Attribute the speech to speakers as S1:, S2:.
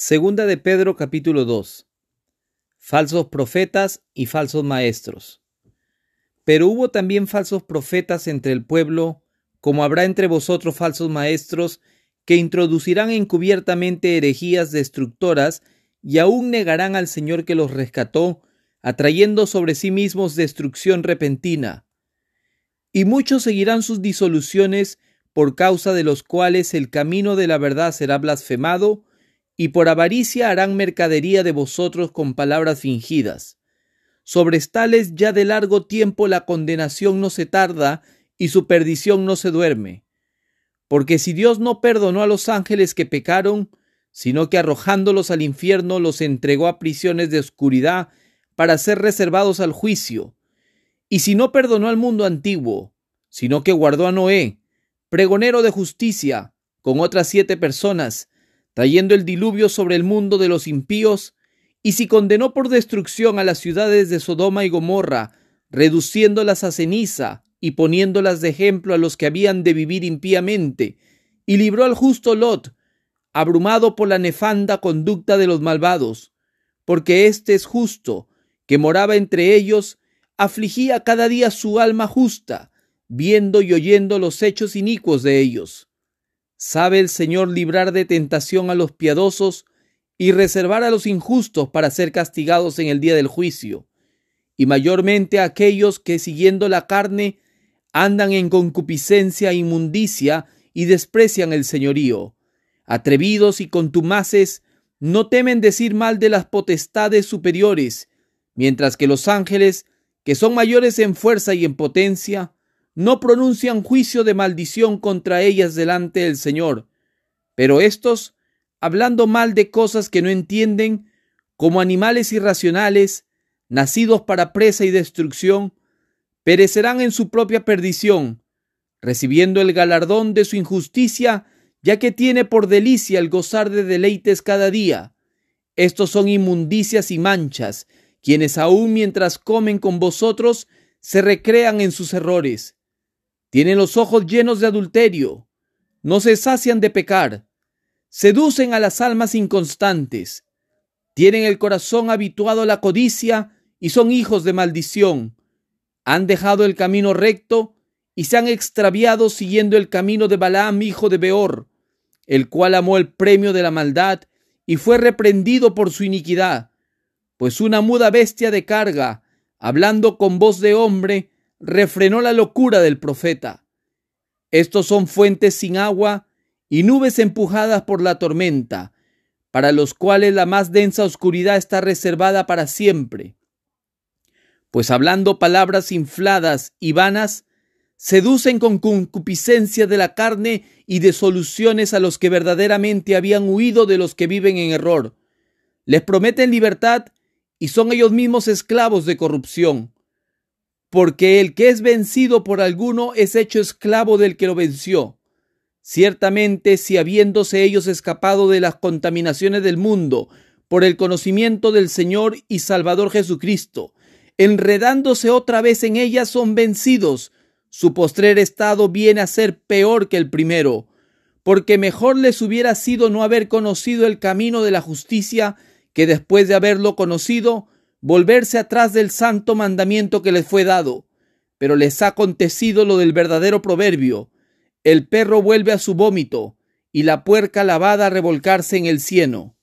S1: Segunda de Pedro capítulo 2. Falsos profetas y falsos maestros. Pero hubo también falsos profetas entre el pueblo, como habrá entre vosotros falsos maestros, que introducirán encubiertamente herejías destructoras y aún negarán al Señor que los rescató, atrayendo sobre sí mismos destrucción repentina. Y muchos seguirán sus disoluciones, por causa de los cuales el camino de la verdad será blasfemado, y por avaricia harán mercadería de vosotros con palabras fingidas. Sobre tales ya de largo tiempo la condenación no se tarda y su perdición no se duerme. Porque si Dios no perdonó a los ángeles que pecaron, sino que arrojándolos al infierno los entregó a prisiones de oscuridad para ser reservados al juicio, y si no perdonó al mundo antiguo, sino que guardó a Noé, pregonero de justicia, con otras siete personas, trayendo el diluvio sobre el mundo de los impíos, y si condenó por destrucción a las ciudades de Sodoma y Gomorra, reduciéndolas a ceniza y poniéndolas de ejemplo a los que habían de vivir impíamente, y libró al justo Lot, abrumado por la nefanda conducta de los malvados, porque éste es justo, que moraba entre ellos, afligía cada día su alma justa, viendo y oyendo los hechos inicuos de ellos. Sabe el Señor librar de tentación a los piadosos y reservar a los injustos para ser castigados en el día del juicio, y mayormente a aquellos que siguiendo la carne andan en concupiscencia e inmundicia y desprecian el señorío. Atrevidos y contumaces, no temen decir mal de las potestades superiores, mientras que los ángeles, que son mayores en fuerza y en potencia, no pronuncian juicio de maldición contra ellas delante del Señor. Pero estos, hablando mal de cosas que no entienden, como animales irracionales, nacidos para presa y destrucción, perecerán en su propia perdición, recibiendo el galardón de su injusticia, ya que tiene por delicia el gozar de deleites cada día. Estos son inmundicias y manchas, quienes aun mientras comen con vosotros se recrean en sus errores. Tienen los ojos llenos de adulterio, no se sacian de pecar, seducen a las almas inconstantes, tienen el corazón habituado a la codicia y son hijos de maldición. Han dejado el camino recto y se han extraviado siguiendo el camino de Balaam, hijo de Beor, el cual amó el premio de la maldad y fue reprendido por su iniquidad, pues una muda bestia de carga, hablando con voz de hombre, refrenó la locura del profeta. Estos son fuentes sin agua y nubes empujadas por la tormenta, para los cuales la más densa oscuridad está reservada para siempre. Pues hablando palabras infladas y vanas, seducen con concupiscencia de la carne y de soluciones a los que verdaderamente habían huido de los que viven en error. Les prometen libertad y son ellos mismos esclavos de corrupción porque el que es vencido por alguno es hecho esclavo del que lo venció. Ciertamente, si habiéndose ellos escapado de las contaminaciones del mundo por el conocimiento del Señor y Salvador Jesucristo, enredándose otra vez en ellas son vencidos, su postrer estado viene a ser peor que el primero, porque mejor les hubiera sido no haber conocido el camino de la justicia que después de haberlo conocido, volverse atrás del santo mandamiento que les fue dado. Pero les ha acontecido lo del verdadero proverbio. El perro vuelve a su vómito y la puerca lavada a revolcarse en el cieno.